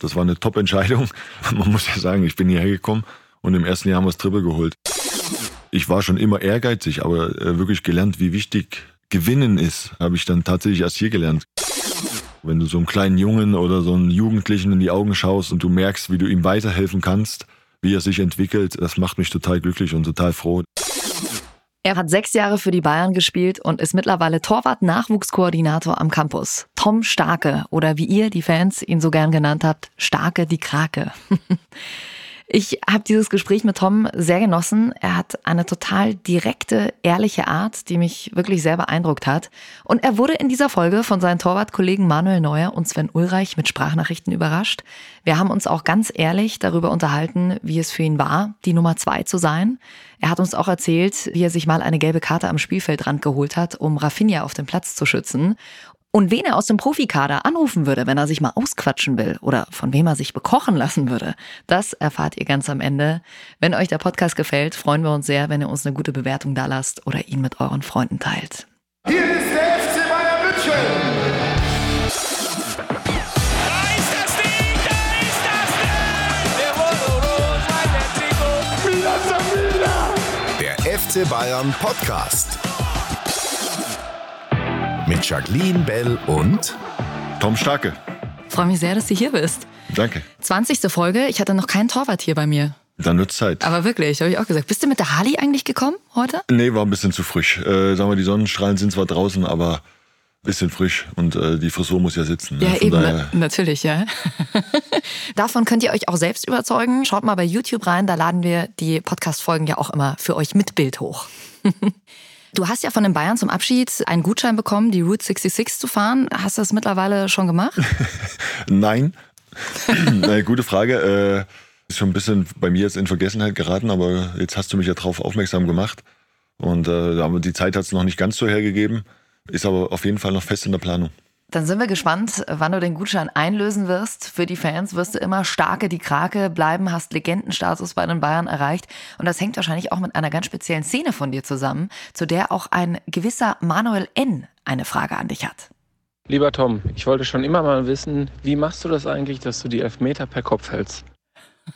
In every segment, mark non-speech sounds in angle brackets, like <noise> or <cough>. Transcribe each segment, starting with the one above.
Das war eine Top-Entscheidung. <laughs> Man muss ja sagen, ich bin hierher gekommen und im ersten Jahr haben wir das Triple geholt. Ich war schon immer ehrgeizig, aber äh, wirklich gelernt, wie wichtig Gewinnen ist, habe ich dann tatsächlich erst hier gelernt. Wenn du so einem kleinen Jungen oder so einem Jugendlichen in die Augen schaust und du merkst, wie du ihm weiterhelfen kannst, wie er sich entwickelt, das macht mich total glücklich und total froh. Er hat sechs Jahre für die Bayern gespielt und ist mittlerweile Torwart-Nachwuchskoordinator am Campus. Tom Starke oder wie ihr, die Fans, ihn so gern genannt habt, Starke die Krake. <laughs> Ich habe dieses Gespräch mit Tom sehr genossen. Er hat eine total direkte, ehrliche Art, die mich wirklich sehr beeindruckt hat. Und er wurde in dieser Folge von seinen Torwartkollegen Manuel Neuer und Sven Ulreich mit Sprachnachrichten überrascht. Wir haben uns auch ganz ehrlich darüber unterhalten, wie es für ihn war, die Nummer zwei zu sein. Er hat uns auch erzählt, wie er sich mal eine gelbe Karte am Spielfeldrand geholt hat, um Rafinha auf dem Platz zu schützen. Und wen er aus dem Profikader anrufen würde, wenn er sich mal ausquatschen will oder von wem er sich bekochen lassen würde, das erfahrt ihr ganz am Ende. Wenn euch der Podcast gefällt, freuen wir uns sehr, wenn ihr uns eine gute Bewertung da lasst oder ihn mit euren Freunden teilt. Hier ist der FC Bayern München. Da ist das Ding, da ist das Ding! Der FC Bayern Podcast. Mit Jacqueline Bell und Tom Starke. Freue mich sehr, dass du hier bist. Danke. 20. Folge, ich hatte noch keinen Torwart hier bei mir. Dann wird's Zeit. Aber wirklich, habe ich auch gesagt. Bist du mit der Harley eigentlich gekommen heute? Nee, war ein bisschen zu frisch. Äh, sagen wir, die Sonnenstrahlen sind zwar draußen, aber ein bisschen frisch und äh, die Frisur muss ja sitzen. ne? Ja, Von eben, daher- na- natürlich, ja. <laughs> Davon könnt ihr euch auch selbst überzeugen. Schaut mal bei YouTube rein, da laden wir die Podcast-Folgen ja auch immer für euch mit Bild hoch. <laughs> Du hast ja von den Bayern zum Abschied einen Gutschein bekommen, die Route 66 zu fahren. Hast du das mittlerweile schon gemacht? <laughs> Nein. Na, <clears throat> gute Frage. Äh, ist schon ein bisschen bei mir jetzt in Vergessenheit geraten, aber jetzt hast du mich ja darauf aufmerksam gemacht. Und äh, die Zeit hat es noch nicht ganz so hergegeben. Ist aber auf jeden Fall noch fest in der Planung. Dann sind wir gespannt, wann du den Gutschein einlösen wirst. Für die Fans wirst du immer starke die Krake bleiben, hast Legendenstatus bei den Bayern erreicht. Und das hängt wahrscheinlich auch mit einer ganz speziellen Szene von dir zusammen, zu der auch ein gewisser Manuel N. eine Frage an dich hat. Lieber Tom, ich wollte schon immer mal wissen, wie machst du das eigentlich, dass du die Elfmeter per Kopf hältst?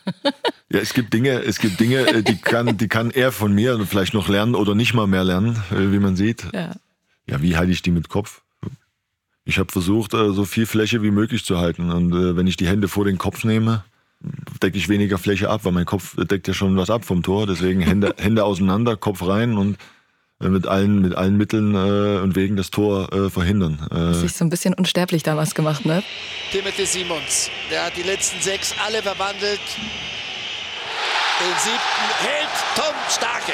<laughs> Ja, es gibt Dinge, es gibt Dinge, äh, die kann, die kann er von mir vielleicht noch lernen oder nicht mal mehr lernen, äh, wie man sieht. Ja. Ja, wie halte ich die mit Kopf? Ich habe versucht, äh, so viel Fläche wie möglich zu halten. Und äh, wenn ich die Hände vor den Kopf nehme, decke ich weniger Fläche ab, weil mein Kopf deckt ja schon was ab vom Tor. Deswegen Hände, <laughs> Hände auseinander, Kopf rein und äh, mit allen, mit allen Mitteln äh, und Wegen das Tor äh, verhindern. Äh, Sich so ein bisschen unsterblich damals gemacht, ne? Timothy Simons. Der hat die letzten sechs alle verwandelt. Den siebten hält Tom Starke.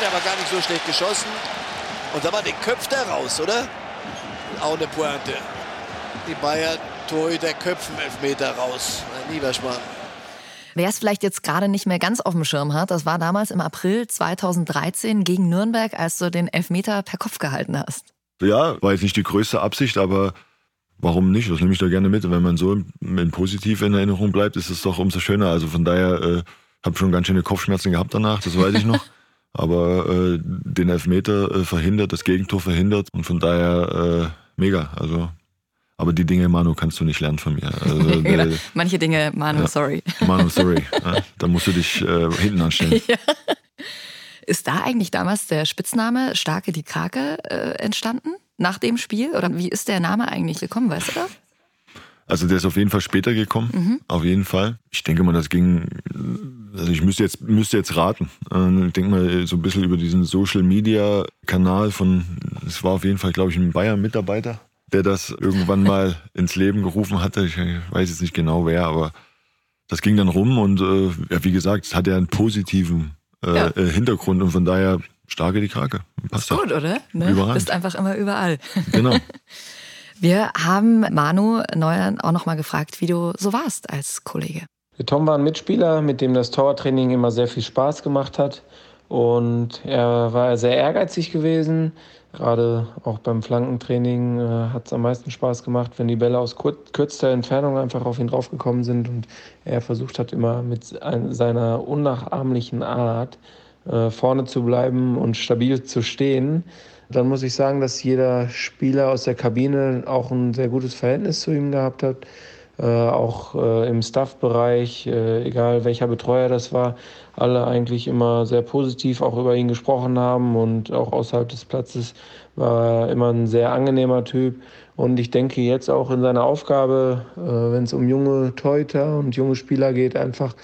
Der war gar nicht so schlecht geschossen. Und da war den köpft er raus, oder? Auch eine Pointe. Die Bayern Torhüter köpfen Elfmeter raus. Ein Nieberschmann. Wer es vielleicht jetzt gerade nicht mehr ganz auf dem Schirm hat, das war damals im April 2013 gegen Nürnberg, als du den Elfmeter per Kopf gehalten hast. Ja, war jetzt nicht die größte Absicht, aber warum nicht? Das nehme ich da gerne mit. Wenn man so in, in positiv in Erinnerung bleibt, ist es doch umso schöner. Also von daher äh, habe schon ganz schöne Kopfschmerzen gehabt danach, das weiß ich noch. <laughs> aber äh, den Elfmeter äh, verhindert, das Gegentor verhindert und von daher äh, mega. Also, aber die Dinge, Manu, kannst du nicht lernen von mir. Also, <laughs> Genau. äh, Manche Dinge, Manu, Ja. sorry. Manu, sorry. <laughs> Ja, da musst du dich äh, hinten anstellen. Ist da eigentlich damals der Spitzname Starke die Krake äh, entstanden? Nach dem Spiel? Oder wie ist der Name eigentlich gekommen, weißt du das? Also der ist auf jeden Fall später gekommen, auf jeden Fall. Ich denke mal, das ging, also ich müsste jetzt, müsste jetzt raten. Äh, Ich denke mal, so ein bisschen über diesen Social Media Kanal von, es war auf jeden Fall, glaube ich, ein Bayern-Mitarbeiter, der das irgendwann mal <laughs> ins Leben gerufen hatte. Ich weiß jetzt nicht genau wer, aber das ging dann rum und äh, ja, wie gesagt, es hat ja einen positiven äh, Ja. äh, Hintergrund und von daher starke die Krake. Passt doch. Gut, oder? Ne? Überragend. Bist einfach immer überall. <laughs> Genau. Wir haben Manu Neuer auch nochmal gefragt, wie du so warst als Kollege. Tom war ein Mitspieler, mit dem das Torwarttraining immer sehr viel Spaß gemacht hat. Und er war sehr ehrgeizig gewesen. Gerade auch beim Flankentraining äh, hat es am meisten Spaß gemacht, wenn die Bälle aus kur kürzester Entfernung einfach auf ihn draufgekommen sind. Und er versucht hat immer mit ein, seiner unnachahmlichen Art äh, vorne zu bleiben und stabil zu stehen. Dann muss ich sagen, dass jeder Spieler aus der Kabine auch ein sehr gutes Verhältnis zu ihm gehabt hat. Äh, auch äh, im Staff-Bereich, äh, egal welcher Betreuer das war, alle eigentlich immer sehr positiv auch über ihn gesprochen haben und auch außerhalb des Platzes war er immer ein sehr angenehmer Typ. Und ich denke jetzt auch in seiner Aufgabe, wenn es um junge Teuter und junge Spieler geht, einfach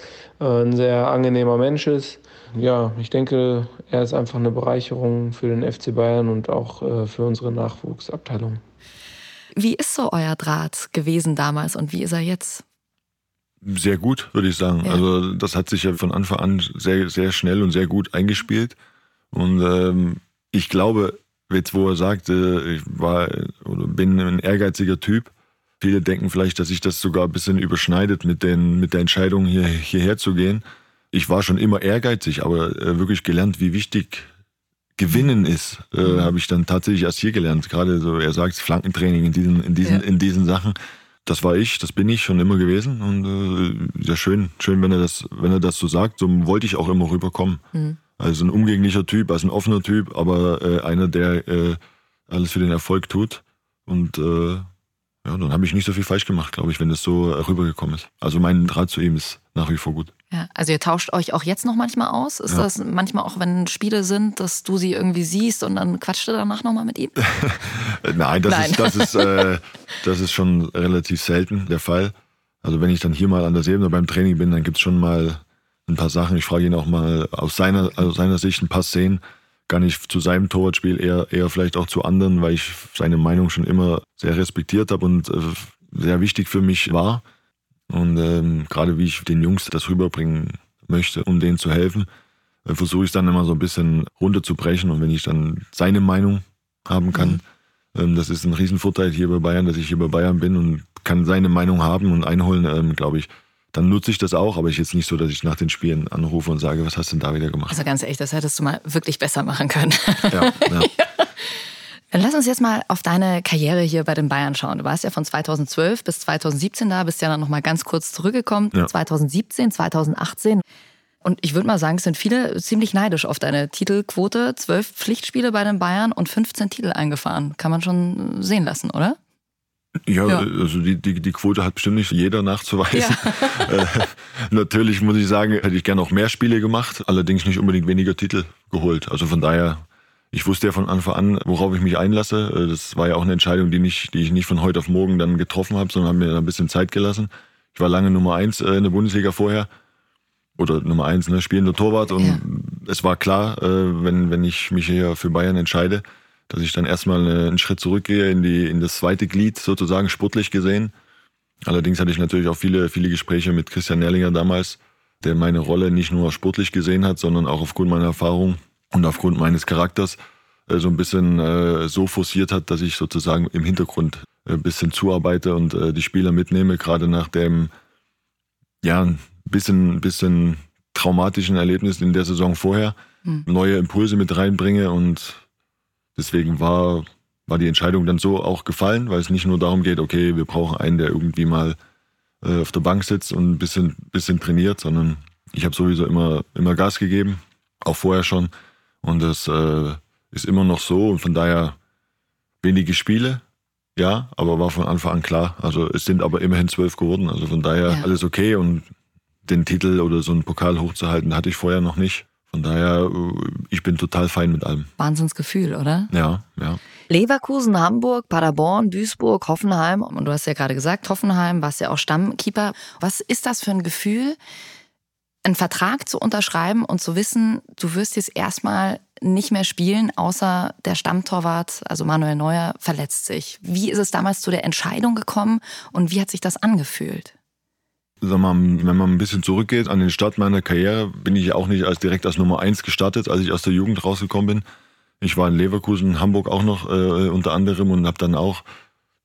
ein sehr angenehmer Mensch ist. Ja, ich denke, er ist einfach eine Bereicherung für den FC Bayern und auch für unsere Nachwuchsabteilung. Wie ist so euer Draht gewesen damals und wie ist er jetzt? Sehr gut, würde ich sagen. Ja. Also das hat sich ja von Anfang an sehr, sehr schnell und sehr gut eingespielt. Und ähm, ich glaube, jetzt wo er sagt, äh, ich war oder bin ein ehrgeiziger Typ, viele denken vielleicht, dass sich das sogar ein bisschen überschneidet mit, den, mit der Entscheidung, hier, hierher zu gehen. Ich war schon immer ehrgeizig, aber äh, wirklich gelernt, wie wichtig Gewinnen ist, äh, Mhm. habe ich dann tatsächlich erst hier gelernt. Gerade so, er sagt Flankentraining in diesen, in diesen, Ja. in diesen Sachen. Das war ich, das bin ich schon immer gewesen und äh, ja schön, schön, wenn er das, wenn er das so sagt. So wollte ich auch immer rüberkommen. Mhm. Also ein umgänglicher Typ, also ein offener Typ, aber äh, einer, der äh, alles für den Erfolg tut. Und äh, ja, dann habe ich nicht so viel falsch gemacht, glaube ich, wenn das so äh, rübergekommen ist. Also mein Draht zu ihm ist nach wie vor gut. Ja, also ihr tauscht euch auch jetzt noch manchmal aus? Ist Ja. das manchmal auch, wenn Spiele sind, dass du sie irgendwie siehst und dann quatscht du danach nochmal mit ihm? <laughs> Nein, das Nein. ist, das ist, äh, das ist schon relativ selten der Fall. Also wenn ich dann hier mal an der Seebene beim Training bin, dann gibt's schon mal ein paar Sachen. Ich frage ihn auch mal aus seiner, aus seiner Sicht ein paar Szenen. Gar nicht zu seinem Torwartspiel, eher, eher vielleicht auch zu anderen, weil ich seine Meinung schon immer sehr respektiert habe und äh, sehr wichtig für mich war. Und ähm, gerade wie ich den Jungs das rüberbringen möchte, um denen zu helfen, äh, versuche ich es dann immer so ein bisschen runterzubrechen. Und wenn ich dann seine Meinung haben kann, ähm, das ist ein Riesenvorteil hier bei Bayern, dass ich hier bei Bayern bin und kann seine Meinung haben und einholen, ähm, glaube ich. Dann nutze ich das auch, aber ich jetzt nicht so, dass ich nach den Spielen anrufe und sage, was hast du denn da wieder gemacht? Also ganz ehrlich, das hättest du mal wirklich besser machen können. Ja, ja. <laughs> Dann lass uns jetzt mal auf deine Karriere hier bei den Bayern schauen. Du warst ja von 2012 bis 2017 da, bist ja dann nochmal ganz kurz zurückgekommen. Ja. 2017, 2018. Und ich würde mal sagen, es sind viele ziemlich neidisch auf deine Titelquote. Zwölf Pflichtspiele bei den Bayern und 15 Titel eingefahren. Kann man schon sehen lassen, oder? Ja, Ja. also die, die, die Quote hat bestimmt nicht jeder nachzuweisen. <laughs> Äh, natürlich muss ich sagen, hätte ich gerne auch mehr Spiele gemacht, allerdings nicht unbedingt weniger Titel geholt. Also von daher, ich wusste ja von Anfang an, worauf ich mich einlasse. Äh, Das war ja auch eine Entscheidung, die, nicht, die ich nicht von heute auf morgen dann getroffen habe, sondern habe mir ein bisschen Zeit gelassen. Ich war lange Nummer eins äh, in der Bundesliga vorher. Oder Nummer eins, ne, spielender Torwart. Und Ja. es war klar, äh, wenn, wenn ich mich hier für Bayern entscheide, dass ich dann erstmal einen Schritt zurückgehe in, die, in das zweite Glied, sozusagen sportlich gesehen. Allerdings hatte ich natürlich auch viele, viele Gespräche mit Christian Nerlinger damals, der meine Rolle nicht nur sportlich gesehen hat, sondern auch aufgrund meiner Erfahrung und aufgrund meines Charakters äh, so ein bisschen äh, so forciert hat, dass ich sozusagen im Hintergrund äh, ein bisschen zuarbeite und äh, die Spieler mitnehme, gerade nach dem ja, ein bisschen, bisschen traumatischen Erlebnis in der Saison vorher, neue Impulse mit reinbringe und deswegen war, war die Entscheidung dann so auch gefallen, weil es nicht nur darum geht, okay, wir brauchen einen, der irgendwie mal äh, auf der Bank sitzt und ein bisschen, bisschen trainiert, sondern ich habe sowieso immer, immer Gas gegeben, auch vorher schon. Und das äh, ist immer noch so und von daher wenige Spiele, ja, aber war von Anfang an klar. Also es sind aber immerhin zwölf geworden, also von daher Ja. alles okay und den Titel oder so einen Pokal hochzuhalten, hatte ich vorher noch nicht. Von daher, äh, ich bin total fein mit allem. Wahnsinnsgefühl, oder? Ja, ja. Leverkusen, Hamburg, Paderborn, Duisburg, Hoffenheim. Und du hast ja gerade gesagt, Hoffenheim, warst ja auch Stammkeeper. Was ist das für ein Gefühl, einen Vertrag zu unterschreiben und zu wissen, du wirst jetzt erstmal nicht mehr spielen, außer der Stammtorwart, also Manuel Neuer, verletzt sich. Wie ist es damals zu der Entscheidung gekommen und wie hat sich das angefühlt? Sag mal, wenn man ein bisschen zurückgeht an den Start meiner Karriere, bin ich auch nicht als direkt als Nummer eins gestartet, als ich aus der Jugend rausgekommen bin. Ich war in Leverkusen, Hamburg auch noch äh, unter anderem und habe dann auch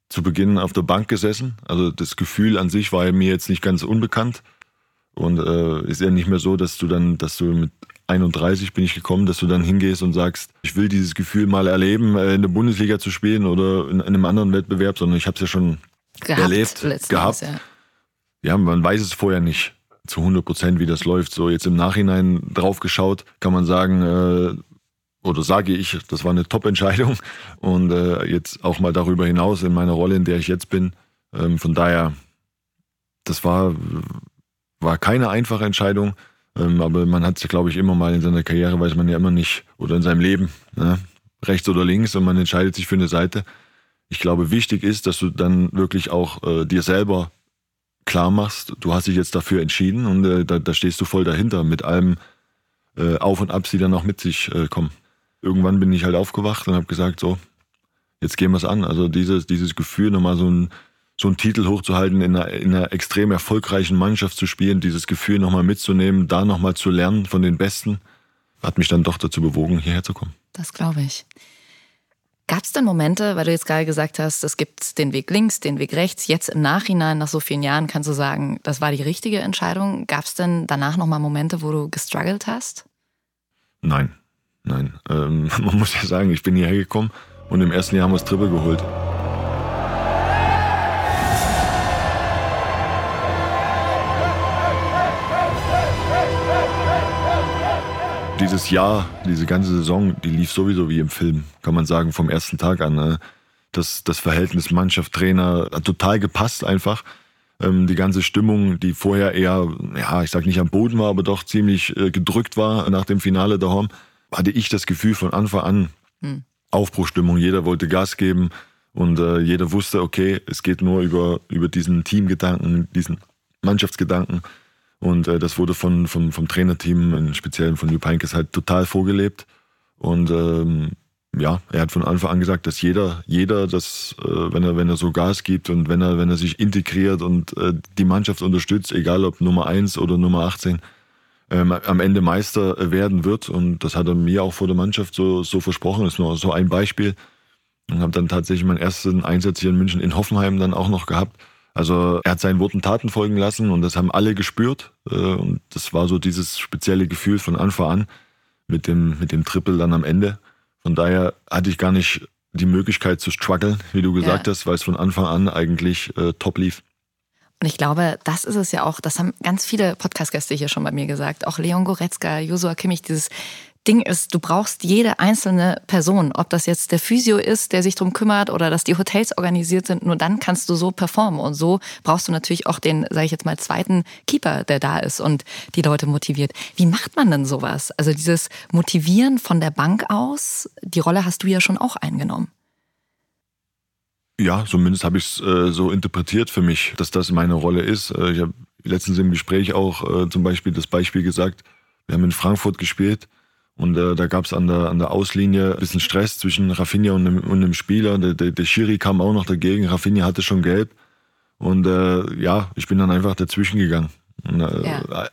zu Beginn auf der Bank gesessen. Also das Gefühl an sich war mir jetzt nicht ganz unbekannt und äh, ist ja nicht mehr so, dass du dann, dass du mit 31 bin ich gekommen, dass du dann hingehst und sagst, ich will dieses Gefühl mal erleben, äh, in der Bundesliga zu spielen oder in einem anderen Wettbewerb, sondern ich habe es ja schon Gehabt, erlebt, gehabt. Ja. ja, man weiß es vorher nicht zu 100 Prozent, wie das läuft. So jetzt im Nachhinein drauf geschaut, kann man sagen, äh, oder sage ich, das war eine Top-Entscheidung. <laughs> Und äh, jetzt auch mal darüber hinaus in meiner Rolle, in der ich jetzt bin. Ähm, von daher, das war, war keine einfache Entscheidung. Ähm, aber man hat sich, glaube ich, immer mal in seiner Karriere, weiß man ja immer nicht, oder in seinem Leben, ne, rechts oder links, und man entscheidet sich für eine Seite. Ich glaube, wichtig ist, dass du dann wirklich auch äh, dir selber klar machst, du hast dich jetzt dafür entschieden und äh, da, da, stehst du voll dahinter mit allem äh, Auf und Abs, die dann auch mit sich äh, kommen. Irgendwann bin ich halt aufgewacht und habe gesagt, so, jetzt gehen wir es an. Also dieses, dieses Gefühl, nochmal so ein so einen Titel hochzuhalten, in einer, in einer extrem erfolgreichen Mannschaft zu spielen, dieses Gefühl nochmal mitzunehmen, da nochmal zu lernen von den Besten, hat mich dann doch dazu bewogen, hierher zu kommen. Das glaube ich. Gab es denn Momente, weil du jetzt gerade gesagt hast, es gibt den Weg links, den Weg rechts, jetzt im Nachhinein, nach so vielen Jahren, kannst du sagen, das war die richtige Entscheidung? Gab es denn danach nochmal Momente, wo du gestruggelt hast? Nein, nein. Ähm, <laughs> man muss ja sagen, ich bin hierher gekommen und im ersten Jahr haben wir das Triple geholt. Dieses Jahr, diese ganze Saison, die lief sowieso wie im Film, kann man sagen, vom ersten Tag an. Ne? Das, das Verhältnis Mannschaft-Trainer hat total gepasst einfach. Ähm, die ganze Stimmung, die vorher eher, ja, ich sag nicht am Boden war, aber doch ziemlich äh, gedrückt war nach dem Finale daheim, hatte ich das Gefühl von Anfang an, hm. Aufbruchstimmung, jeder wollte Gas geben und äh, jeder wusste, okay, es geht nur über, über diesen Teamgedanken, diesen Mannschaftsgedanken. Und äh, das wurde von, von, vom Trainerteam, im Speziellen von Jupp Heynckes, halt total vorgelebt. Und ähm, ja, er hat von Anfang an gesagt, dass jeder, jeder, das, äh, wenn er, wenn er so Gas gibt und wenn er, wenn er sich integriert und äh, die Mannschaft unterstützt, egal ob Nummer 1 oder Nummer 18, ähm, am Ende Meister werden wird. Und das hat er mir auch vor der Mannschaft so, so versprochen. Das ist nur so ein Beispiel. Und habe dann tatsächlich meinen ersten Einsatz hier in München in Hoffenheim dann auch noch gehabt. Also er hat seinen Worten Taten folgen lassen und das haben alle gespürt. Äh, und das war so dieses spezielle Gefühl von Anfang an mit dem, mit dem Triple dann am Ende. Von daher hatte ich gar nicht die Möglichkeit zu strugglen, wie du gesagt ja. hast, weil es von Anfang an eigentlich äh, top lief. Und ich glaube, das ist es ja auch, das haben ganz viele Podcast-Gäste hier schon bei mir gesagt, auch Leon Goretzka, Josua Kimmich, dieses Ding ist, du brauchst jede einzelne Person, ob das jetzt der Physio ist, der sich drum kümmert oder dass die Hotels organisiert sind, nur dann kannst du so performen und so brauchst du natürlich auch den, sage ich jetzt mal, zweiten Keeper, der da ist und die Leute motiviert. Wie macht man denn sowas? Also dieses Motivieren von der Bank aus, die Rolle hast du ja schon auch eingenommen. Ja, zumindest habe ich es äh, so interpretiert für mich, dass das meine Rolle ist. Äh, ich habe letztens im Gespräch auch äh, zum Beispiel das Beispiel gesagt, wir haben in Frankfurt gespielt und äh, da gab es an der, an der Auslinie ein bisschen Stress zwischen Rafinha und einem, und einem Spieler. Der, der, der Schiri kam auch noch dagegen. Rafinha hatte schon gelb. Und äh, ja, ich bin dann einfach dazwischen gegangen. Und, äh, ja.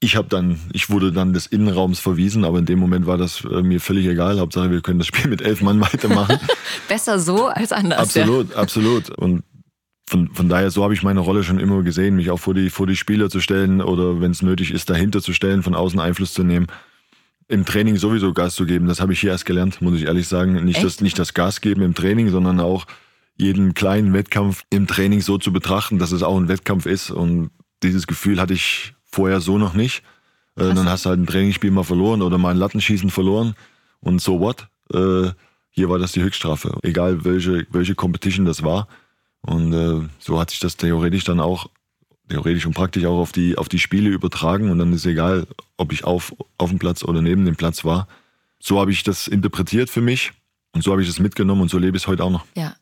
Ich habe dann, ich wurde dann des Innenraums verwiesen, aber in dem Moment war das äh, mir völlig egal. Hauptsache, wir können das Spiel mit elf Mann weitermachen. <laughs> Besser so als anders. Absolut, ja. absolut. Und von, von daher, so habe ich meine Rolle schon immer gesehen, mich auch vor die, vor die Spieler zu stellen oder wenn es nötig ist, dahinter zu stellen, von außen Einfluss zu nehmen im Training sowieso Gas zu geben. Das habe ich hier erst gelernt, muss ich ehrlich sagen. Nicht das, nicht das Gas geben im Training, sondern auch jeden kleinen Wettkampf im Training so zu betrachten, dass es auch ein Wettkampf ist. Und dieses Gefühl hatte ich vorher so noch nicht. Äh, dann hast du halt ein Trainingsspiel mal verloren oder mal ein Lattenschießen verloren. Und so what? Äh, hier war das die Höchststrafe. Egal welche, welche Competition das war. Und äh, so hat sich das theoretisch dann auch theoretisch und praktisch auch auf die, auf die Spiele übertragen und dann ist egal, ob ich auf, auf dem Platz oder neben dem Platz war. So habe ich das interpretiert für mich und so habe ich das mitgenommen und so lebe ich es heute auch noch. Ja.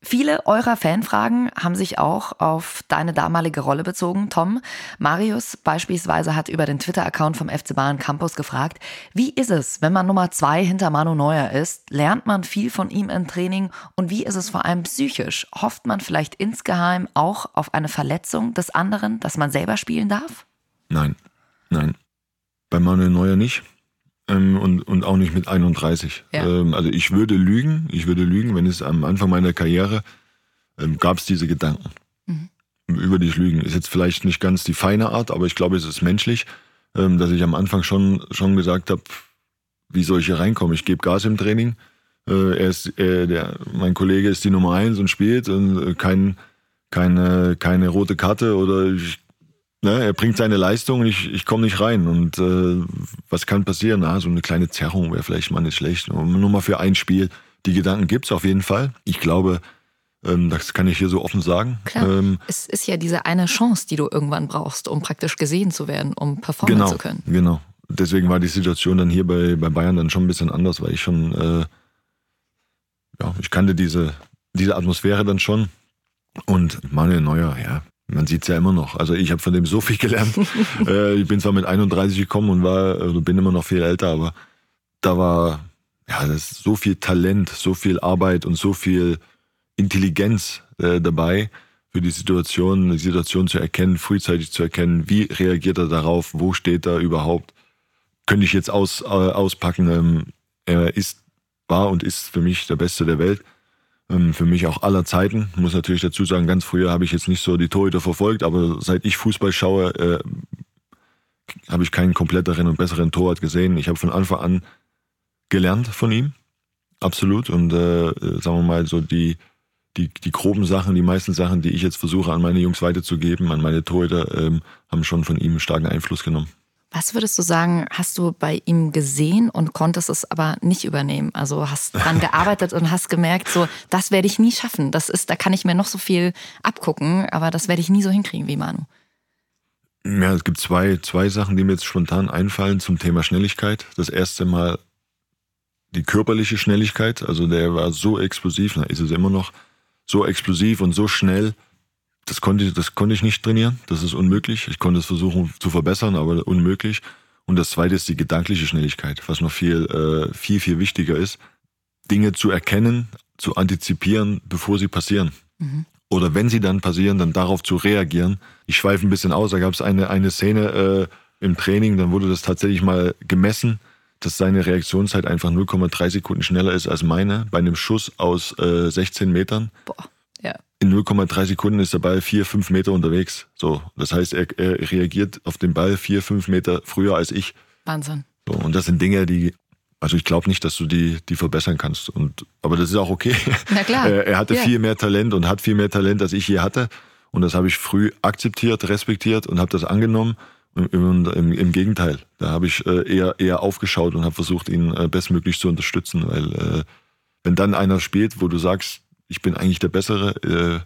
Viele eurer Fanfragen haben sich auch auf deine damalige Rolle bezogen, Tom. Marius beispielsweise hat über den Twitter-Account vom FC Bayern Campus gefragt, wie ist es, wenn man Nummer zwei hinter Manu Neuer ist? Lernt man viel von ihm im Training? Und wie ist es vor allem psychisch? Hofft man vielleicht insgeheim auch auf eine Verletzung des anderen, dass man selber spielen darf? Nein, nein. Bei Manuel Neuer nicht ähm, und, und auch nicht mit 31. Ja. Ähm, also ich würde lügen, ich würde lügen, wenn es am Anfang meiner Karriere ähm, gab es diese Gedanken. Mhm. Über die ich lügen. Ist jetzt vielleicht nicht ganz die feine Art, aber ich glaube, es ist menschlich, ähm, dass ich am Anfang schon, schon gesagt habe, wie soll ich hier reinkommen? Ich gebe Gas im Training. Äh, er ist, äh, der, mein Kollege ist die Nummer eins und spielt und äh, kein, keine, keine rote Karte oder ich ne, er bringt seine Leistung und ich, ich komme nicht rein. Und äh, was kann passieren? Ah, so eine kleine Zerrung wäre vielleicht mal nicht schlecht. Nur mal für ein Spiel. Die Gedanken gibt's auf jeden Fall. Ich glaube, ähm, das kann ich hier so offen sagen. Klar. Ähm, es ist ja diese eine Chance, die du irgendwann brauchst, um praktisch gesehen zu werden, um performen genau, zu können. Genau. Deswegen war die Situation dann hier bei, bei Bayern dann schon ein bisschen anders, weil ich schon, äh, ja, ich kannte diese, diese Atmosphäre dann schon. Und Manuel Neuer, ja, man sieht's ja immer noch. Also ich habe von dem so viel gelernt. <laughs> äh, ich bin zwar mit 31 gekommen und war, also bin immer noch viel älter, aber da war ja das so viel Talent, so viel Arbeit und so viel Intelligenz äh, dabei für die Situation, die Situation zu erkennen, frühzeitig zu erkennen, wie reagiert er darauf, wo steht er überhaupt, könnte ich jetzt aus, äh, auspacken. Ähm, er ist, war und ist für mich der Beste der Welt. Ähm, für mich auch aller Zeiten. Muss natürlich dazu sagen, ganz früher habe ich jetzt nicht so die Torhüter verfolgt, aber seit ich Fußball schaue, äh, habe ich keinen kompletteren und besseren Torwart gesehen. Ich habe von Anfang an gelernt von ihm. Absolut. Und äh, sagen wir mal, so die, die, die groben Sachen, die meisten Sachen, die ich jetzt versuche an meine Jungs weiterzugeben, an meine Torhüter, ähm, haben schon von ihm starken Einfluss genommen. Was würdest du sagen, hast du bei ihm gesehen und konntest es aber nicht übernehmen? Also hast dran <laughs> gearbeitet und hast gemerkt, so, das werde ich nie schaffen. Das ist, da kann ich mir noch so viel abgucken, aber das werde ich nie so hinkriegen wie Manu. Ja, es gibt zwei, zwei Sachen, die mir jetzt spontan einfallen zum Thema Schnelligkeit. Das erste Mal die körperliche Schnelligkeit. Also der war so explosiv, na, ist es immer noch, so explosiv und so schnell. Das konnte, das konnte ich nicht trainieren. Das ist unmöglich. Ich konnte es versuchen zu verbessern, aber unmöglich. Und das zweite ist die gedankliche Schnelligkeit, was noch viel, äh, viel, viel wichtiger ist. Dinge zu erkennen, zu antizipieren, bevor sie passieren. Mhm. Oder wenn sie dann passieren, dann darauf zu reagieren. Ich schweife ein bisschen aus. Da gab es eine, eine Szene äh, im Training, dann wurde das tatsächlich mal gemessen, dass seine Reaktionszeit einfach 0,3 Sekunden schneller ist als meine bei einem Schuss aus äh, 16 Metern. Boah. In 0,3 Sekunden ist der Ball vier, fünf Meter unterwegs. So, das heißt, er, er reagiert auf den Ball vier, fünf Meter früher als ich. Wahnsinn. So, und das sind Dinge, die, also ich glaube nicht, dass du die, die verbessern kannst. Und, aber das ist auch okay. <laughs> Na klar. <laughs> er, hatte Ja. viel mehr Talent und hat viel mehr Talent, als ich je hatte. Und das habe ich früh akzeptiert, respektiert und habe das angenommen. Im, im, im Gegenteil, da habe ich äh, eher, eher aufgeschaut und habe versucht, ihn äh, bestmöglich zu unterstützen. Weil äh, wenn dann einer spielt, wo du sagst, ich bin eigentlich der Bessere, äh,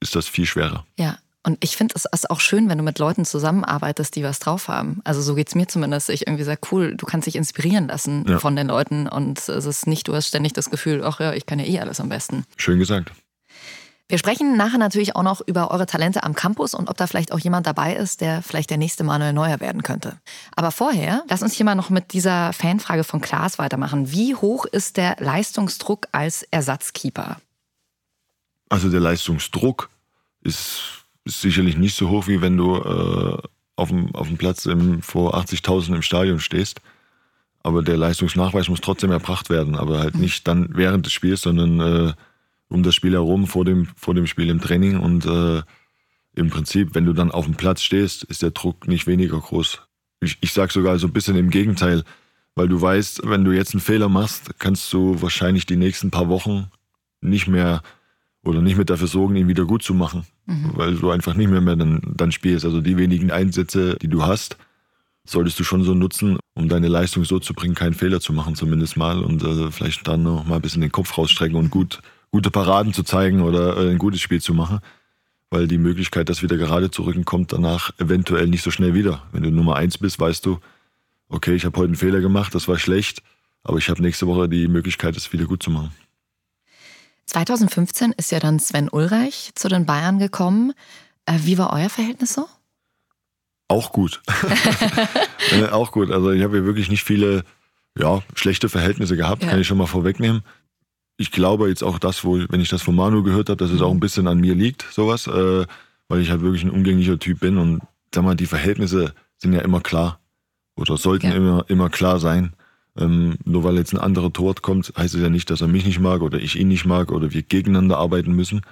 ist das viel schwerer. Ja. Und ich finde es auch schön, wenn du mit Leuten zusammenarbeitest, die was drauf haben. Also so geht's mir zumindest. Ich irgendwie sage, cool, du kannst dich inspirieren lassen Ja. von den Leuten. Und es ist nicht, du hast ständig das Gefühl, ach ja, ich kann ja eh alles am besten. Schön gesagt. Wir sprechen nachher natürlich auch noch über eure Talente am Campus und ob da vielleicht auch jemand dabei ist, der vielleicht der nächste Manuel Neuer werden könnte. Aber vorher, lass uns hier mal noch mit dieser Fanfrage von Klaas weitermachen. Wie hoch ist der Leistungsdruck als Ersatzkeeper? Also der Leistungsdruck ist, ist sicherlich nicht so hoch, wie wenn du äh, auf, dem, auf dem Platz im, vor 80.000 im Stadion stehst. Aber der Leistungsnachweis muss trotzdem erbracht werden. Aber halt nicht dann während des Spiels, sondern äh, um das Spiel herum, vor dem, vor dem Spiel im Training. Und äh, im Prinzip, wenn du dann auf dem Platz stehst, ist der Druck nicht weniger groß. Ich, ich sage sogar so ein bisschen im Gegenteil, weil du weißt, wenn du jetzt einen Fehler machst, kannst du wahrscheinlich die nächsten paar Wochen nicht mehr oder nicht mehr dafür sorgen, ihn wieder gut zu machen, weil du einfach nicht mehr, mehr dann, dann spielst. Also die wenigen Einsätze, die du hast, solltest du schon so nutzen, um deine Leistung so zu bringen, keinen Fehler zu machen zumindest mal und äh, vielleicht dann noch mal ein bisschen den Kopf rausstrecken und gut, gute Paraden zu zeigen oder äh, ein gutes Spiel zu machen, weil die Möglichkeit, das wieder gerade zu rücken, kommt danach eventuell nicht so schnell wieder. Wenn du Nummer eins bist, weißt du, okay, ich habe heute einen Fehler gemacht, das war schlecht, aber ich habe nächste Woche die Möglichkeit, es wieder gut zu machen. 2015 ist ja dann Sven Ulreich zu den Bayern gekommen. Äh, Wie war euer Verhältnis so? Auch gut. <laughs> äh, auch gut. Also ich habe hier wirklich nicht viele ja, schlechte Verhältnisse gehabt, Ja. kann ich schon mal vorwegnehmen. Ich glaube jetzt auch das, wo, wenn ich das von Manu gehört habe, dass es auch ein bisschen an mir liegt, sowas, äh, weil ich halt wirklich ein umgänglicher Typ bin und sag mal, die Verhältnisse sind ja immer klar oder sollten Ja. immer, immer klar sein. Ähm, nur weil jetzt ein anderer Torwart kommt, heißt es ja nicht, dass er mich nicht mag oder ich ihn nicht mag oder wir gegeneinander arbeiten müssen,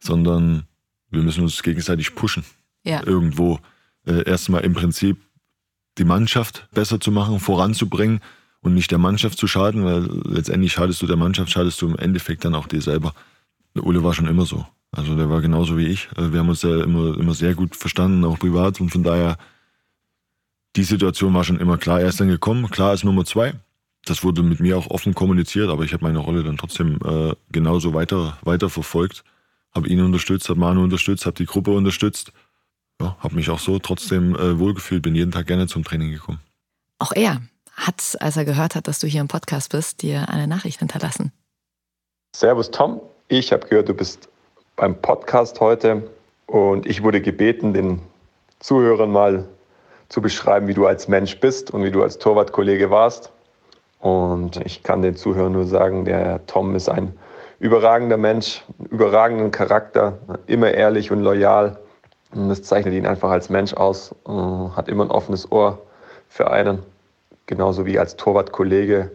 sondern wir müssen uns gegenseitig pushen Ja. irgendwo äh, erstmal im Prinzip die Mannschaft besser zu machen, voranzubringen und nicht der Mannschaft zu schaden, weil letztendlich schadest du der Mannschaft, schadest du im Endeffekt dann auch dir selber. Der Ole war schon immer so. Also der war genauso wie ich. Äh, wir haben uns ja immer, immer sehr gut verstanden, auch privat. Und von daher, die Situation war schon immer klar. Er ist dann gekommen, klar als Nummer zwei. Das wurde mit mir auch offen kommuniziert, aber ich habe meine Rolle dann trotzdem äh, genauso weiter, weiter verfolgt. Habe ihn unterstützt, habe Manu unterstützt, habe die Gruppe unterstützt. Ja, habe mich auch so trotzdem äh, wohlgefühlt, bin jeden Tag gerne zum Training gekommen. Auch er hat, als er gehört hat, dass du hier im Podcast bist, dir eine Nachricht hinterlassen. Servus Tom, ich habe gehört, du bist beim Podcast heute und ich wurde gebeten, den Zuhörern mal zu beschreiben, wie du als Mensch bist und wie du als Torwartkollege warst. Und ich kann den Zuhörern nur sagen, der Tom ist ein überragender Mensch, überragenden Charakter, immer ehrlich und loyal. Und das zeichnet ihn einfach als Mensch aus, hat immer ein offenes Ohr für einen. Genauso wie als Torwartkollege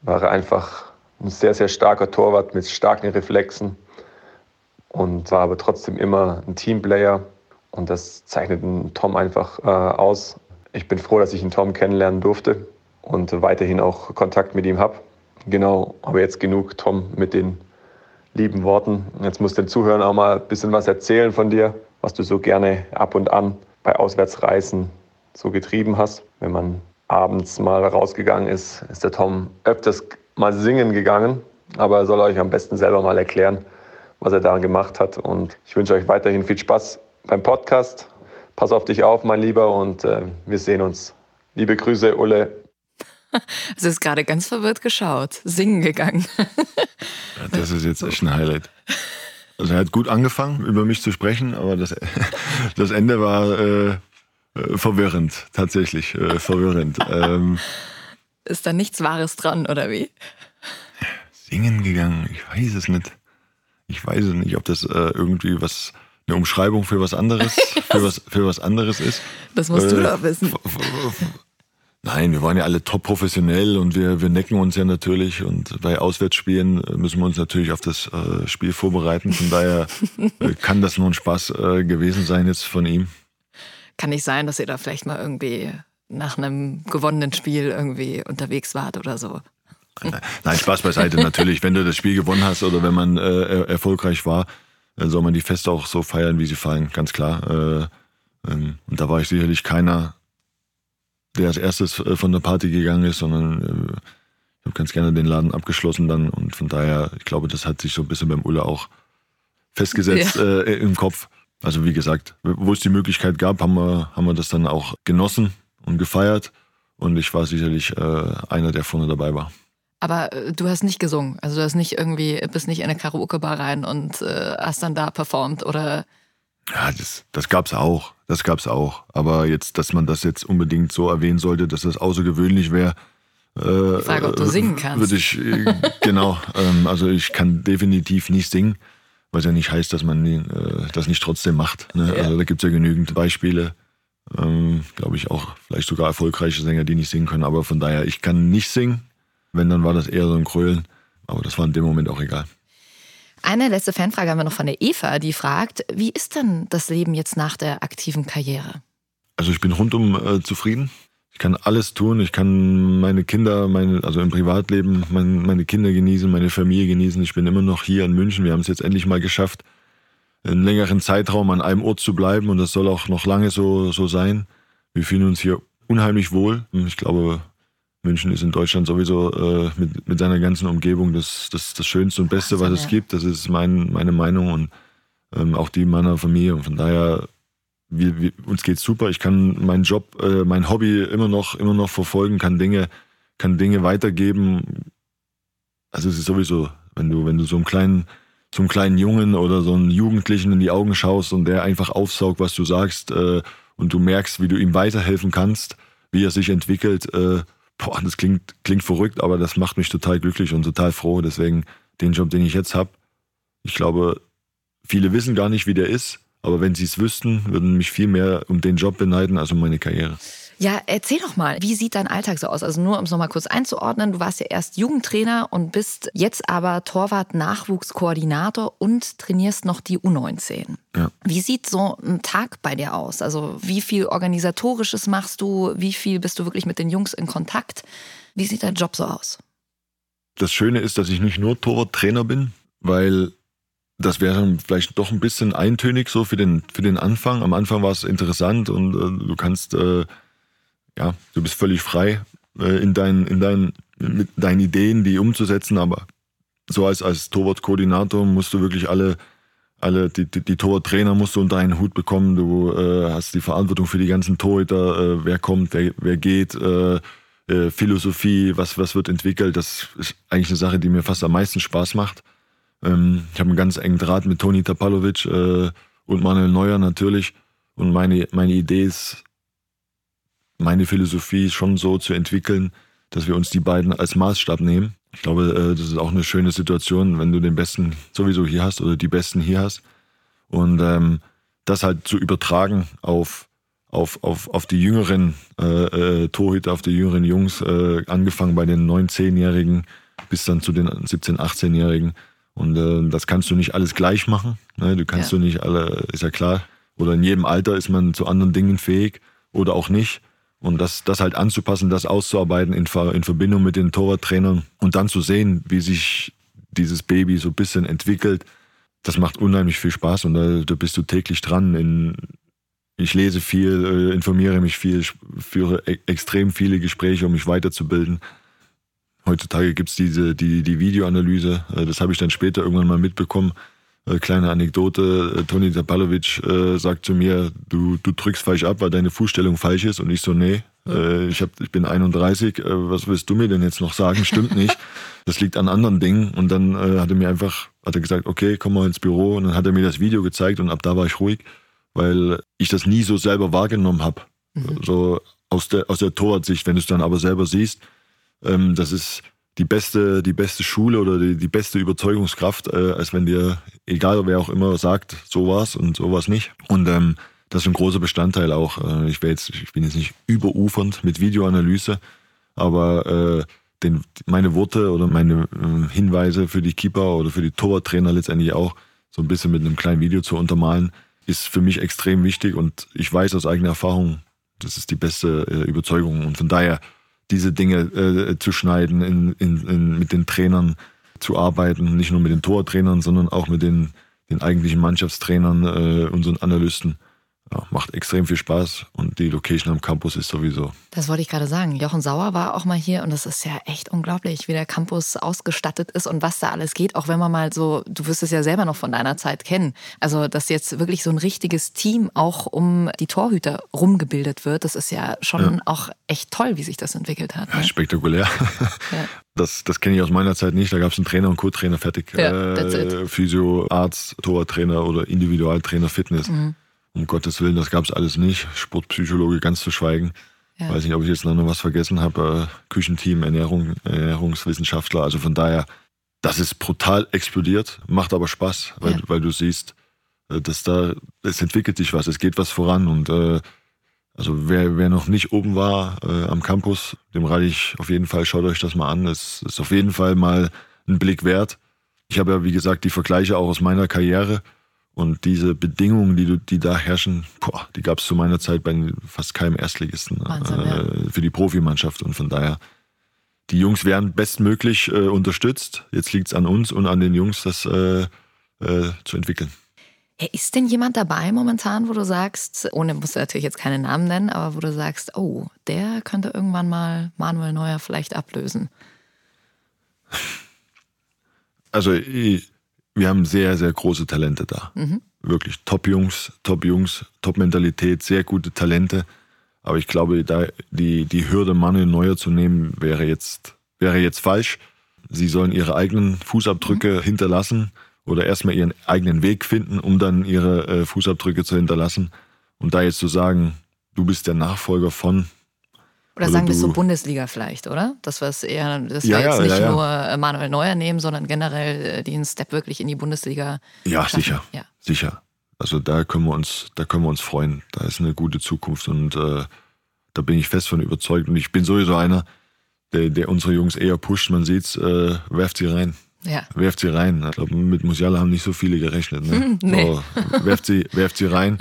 war er einfach ein sehr, sehr starker Torwart mit starken Reflexen und war aber trotzdem immer ein Teamplayer. Und das zeichnet einen Tom einfach äh, aus. Ich bin froh, dass ich einen Tom kennenlernen durfte und weiterhin auch Kontakt mit ihm habe. Genau, aber jetzt genug, Tom, mit den lieben Worten. Jetzt muss den Zuhörern auch mal ein bisschen was erzählen von dir, was du so gerne ab und an bei Auswärtsreisen so getrieben hast. Wenn man abends mal rausgegangen ist, ist der Tom öfters mal singen gegangen. Aber er soll euch am besten selber mal erklären, was er da gemacht hat. Und ich wünsche euch weiterhin viel Spaß beim Podcast. Pass auf dich auf, mein Lieber, und äh, wir sehen uns. Liebe Grüße, Ulle. <laughs> Es ist gerade ganz verwirrt geschaut, singen gegangen. das ist jetzt echt ein Highlight. Also er hat gut angefangen, über mich zu sprechen, aber das, <laughs> das Ende war äh, äh, verwirrend, tatsächlich äh, verwirrend. ähm, ist da nichts Wahres dran, oder wie? Singen gegangen, ich weiß es nicht. Ich weiß es nicht, ob das äh, irgendwie was eine Umschreibung für was anderes, <laughs> für was, für was anderes ist. Das musst äh, du doch wissen. Nein, wir waren ja alle top professionell und wir, wir necken uns ja natürlich und bei Auswärtsspielen äh, müssen wir uns natürlich auf das äh, Spiel vorbereiten. Von daher <laughs> äh, kann das nur ein Spaß äh, gewesen sein jetzt von ihm. Kann nicht sein, dass ihr da vielleicht mal irgendwie nach einem gewonnenen Spiel irgendwie unterwegs wart oder so. Nein, Spaß beiseite. <laughs> Natürlich, wenn du das Spiel gewonnen hast oder wenn man äh, erfolgreich war, dann soll man die Feste auch so feiern, wie sie fallen, ganz klar. Äh, ähm, und da war ich sicherlich keiner, der als erstes äh, von der Party gegangen ist, sondern äh, ich habe ganz gerne den Laden abgeschlossen dann und von daher, ich glaube, das hat sich so ein bisschen beim Ulle auch festgesetzt ja. äh, im Kopf. Also wie gesagt, wo es die Möglichkeit gab, haben wir, haben wir das dann auch genossen und gefeiert. Und ich war sicherlich äh, einer, der vorne dabei war. Aber äh, du hast nicht gesungen. Also du hast nicht irgendwie, bist nicht in eine Karaoke-Bar rein und hast dann da performt oder. Ja, das, das gab's auch. Das gab's auch. Aber jetzt, dass man das jetzt unbedingt so erwähnen sollte, dass das außergewöhnlich wäre. Äh, Frage, ob du singen kannst. Würde ich, äh, genau. Ähm, also ich kann definitiv nicht singen was ja nicht heißt, dass man äh, das nicht trotzdem macht. Ne? Ja. Also da gibt es ja genügend Beispiele, ähm, glaube ich auch vielleicht sogar erfolgreiche Sänger, die nicht singen können. Aber von daher, ich kann nicht singen. Wenn, dann war das eher so ein Krölen. Aber das war in dem Moment auch egal. Eine letzte Fanfrage haben wir noch von der Eva, die fragt, wie ist denn das Leben jetzt nach der aktiven Karriere? Also ich bin rundum äh, zufrieden. Ich kann alles tun. Ich kann meine Kinder, meine, also im Privatleben, mein, meine Kinder genießen, meine Familie genießen. Ich bin immer noch hier in München. Wir haben es jetzt endlich mal geschafft, einen längeren Zeitraum an einem Ort zu bleiben. Und das soll auch noch lange so, so sein. Wir fühlen uns hier unheimlich wohl. Ich glaube, München ist in Deutschland sowieso äh, mit, mit seiner ganzen Umgebung das, das, das Schönste und Beste, was es gibt. Das ist mein, meine Meinung und ähm, auch die meiner Familie. Und von daher wir, wir, uns geht's super. Ich kann meinen Job, äh, mein Hobby immer noch, immer noch verfolgen, kann Dinge, kann Dinge weitergeben. Also es ist sowieso, wenn du, wenn du so einem kleinen, so einem kleinen Jungen oder so einen Jugendlichen in die Augen schaust und der einfach aufsaugt, was du sagst, äh, und du merkst, wie du ihm weiterhelfen kannst, wie er sich entwickelt, äh, boah, das klingt, klingt verrückt, aber das macht mich total glücklich und total froh. Deswegen den Job, den ich jetzt habe, ich glaube, viele wissen gar nicht, wie der ist. Aber wenn sie es wüssten, würden mich viel mehr um den Job beneiden als um meine Karriere. Ja, erzähl doch mal, wie sieht dein Alltag so aus? Also nur um es nochmal kurz einzuordnen, du warst ja erst Jugendtrainer und bist jetzt aber Torwart-Nachwuchskoordinator und trainierst noch die U19. Ja. Wie sieht so ein Tag bei dir aus? Also wie viel organisatorisches machst du? Wie viel bist du wirklich mit den Jungs in Kontakt? Wie sieht dein Job so aus? Das Schöne ist, dass ich nicht nur Torwarttrainer bin, weil das wäre dann vielleicht doch ein bisschen eintönig so für den, für den Anfang. Am Anfang war es interessant und äh, du kannst, äh, ja, du bist völlig frei äh, in, deinen, in deinen, mit deinen Ideen, die umzusetzen, aber so als, als Torwartkoordinator musst du wirklich alle, alle die, die, die Torwarttrainer musst du unter einen Hut bekommen. Du äh, hast die Verantwortung für die ganzen Torhüter, äh, wer kommt, wer, wer geht, äh, äh, Philosophie, was, was wird entwickelt. Das ist eigentlich eine Sache, die mir fast am meisten Spaß macht. Ähm, ich habe einen ganz engen Draht mit Toni Tapalovic äh, und Manuel Neuer natürlich. Und meine, meine Idee ist, meine Philosophie schon so zu entwickeln, dass wir uns die beiden als Maßstab nehmen. Ich glaube, äh, das ist auch eine schöne Situation, wenn du den Besten sowieso hier hast oder die Besten hier hast. Und ähm, das halt zu übertragen auf, auf, auf, auf die jüngeren äh, äh, Torhüter, auf die jüngeren Jungs, äh, angefangen bei den 9-, 10-Jährigen bis dann zu den 17-, 18-Jährigen. Und äh, das kannst du nicht alles gleich machen. Ne? Du kannst ja. du nicht alle, ist ja klar. Oder in jedem Alter ist man zu anderen Dingen fähig oder auch nicht. Und das, das halt anzupassen, das auszuarbeiten in, in Verbindung mit den Torwarttrainern und dann zu sehen, wie sich dieses Baby so ein bisschen entwickelt, das macht unheimlich viel Spaß und da, da bist du täglich dran. In, ich lese viel, äh, informiere mich viel, führe e extrem viele Gespräche, um mich weiterzubilden. Heutzutage gibt es diese, die, die Videoanalyse, äh, das habe ich dann später irgendwann mal mitbekommen. Äh, kleine Anekdote, äh, Toni Zapalovic äh, sagt zu mir, du, du drückst falsch ab, weil deine Fußstellung falsch ist. Und ich so, nee, äh, ich, hab, ich bin 31, äh, was willst du mir denn jetzt noch sagen? Stimmt nicht. <laughs> Das liegt an anderen Dingen. Und dann hat er mir einfach, hat er gesagt, okay, komm mal ins Büro. Und dann hat er mir das Video gezeigt und ab da war ich ruhig, weil ich das nie so selber wahrgenommen habe. Mhm. So aus der, aus der Torwartsicht, wenn du es dann aber selber siehst, ähm, das ist die beste, die beste Schule oder die, die beste Überzeugungskraft, äh, als wenn dir, egal wer auch immer sagt, so war's und so war's nicht. Und ähm, das ist ein großer Bestandteil auch. Äh, ich, jetzt, ich bin jetzt nicht überufernd mit Videoanalyse, aber äh, den, meine Worte oder meine äh, Hinweise für die Keeper oder für die Torwarttrainer letztendlich auch so ein bisschen mit einem kleinen Video zu untermalen, ist für mich extrem wichtig und ich weiß aus eigener Erfahrung, das ist die beste äh, Überzeugung. Und von daher diese Dinge äh, zu schneiden, in, in, in, mit den Trainern zu arbeiten, nicht nur mit den Tortrainern, sondern auch mit den, den eigentlichen Mannschaftstrainern, äh, unseren Analysten ja, macht extrem viel Spaß und die Location am Campus ist sowieso. Das wollte ich gerade sagen. Jochen Sauer war auch mal hier und das ist ja echt unglaublich, wie der Campus ausgestattet ist und was da alles geht. Auch wenn man mal so, du wirst es ja selber noch von deiner Zeit kennen. Also, dass jetzt wirklich so ein richtiges Team auch um die Torhüter rumgebildet wird, das ist ja schon ja. auch echt toll, wie sich das entwickelt hat. Ja, ne? spektakulär. Ja. <laughs> Das, das kenne ich aus meiner Zeit nicht. Da gab es einen Trainer und Co-Trainer fertig. Ja, äh, Physio, Arzt, Torwarttrainer oder Individualtrainer Fitness. Mhm. Um Gottes Willen, das gab es alles nicht. Sportpsychologe ganz zu schweigen. Ja. Weiß nicht, ob ich jetzt noch was vergessen habe. Äh, Küchenteam, Ernährung, Ernährungswissenschaftler. Also von daher, das ist brutal explodiert, macht aber Spaß, weil, ja. weil du siehst, äh, dass da, es entwickelt sich was, es geht was voran und äh, also wer, wer noch nicht oben war äh, am Campus, dem rate ich auf jeden Fall, schaut euch das mal an. Es ist auf jeden Fall mal ein Blick wert. Ich habe ja, wie gesagt, die Vergleiche auch aus meiner Karriere. Und diese Bedingungen, die, die da herrschen, boah, die gab es zu meiner Zeit bei fast keinem Erstligisten Wahnsinn, äh, ja. für die Profimannschaft. Und von daher, die Jungs werden bestmöglich äh, unterstützt. Jetzt liegt es an uns und an den Jungs, das äh, äh, zu entwickeln. ist denn jemand dabei momentan, wo du sagst, ohne musst du natürlich jetzt keine Namen nennen, aber wo du sagst, oh, der könnte irgendwann mal Manuel Neuer vielleicht ablösen? Also ich, wir haben sehr, sehr große Talente da. Mhm. Wirklich Top-Jungs, Top-Jungs, Top-Mentalität, sehr gute Talente. Aber ich glaube, da die, die Hürde, Manuel Neuer zu nehmen, wäre jetzt, wäre jetzt falsch. Sie sollen ihre eigenen Fußabdrücke mhm. hinterlassen oder erstmal ihren eigenen Weg finden, um dann ihre äh, Fußabdrücke zu hinterlassen. Und da jetzt zu sagen, du bist der Nachfolger von, oder also sagen wir so Bundesliga vielleicht, oder? Das wir eher, dass ja, wir jetzt ja, nicht ja, nur äh, Manuel Neuer nehmen, sondern generell äh, den Step wirklich in die Bundesliga. Ja, schaffen. sicher. Ja. Sicher. Also da können wir uns, da können wir uns freuen. Da ist eine gute Zukunft und äh, da bin ich fest von überzeugt. Und ich bin sowieso einer, der, der unsere Jungs eher pusht. Man sieht's, äh, werft sie rein. Ja. Werft sie rein. Ich glaube, mit Musiala haben nicht so viele gerechnet. Ne? <laughs> nee. so, werft, sie, werft sie rein.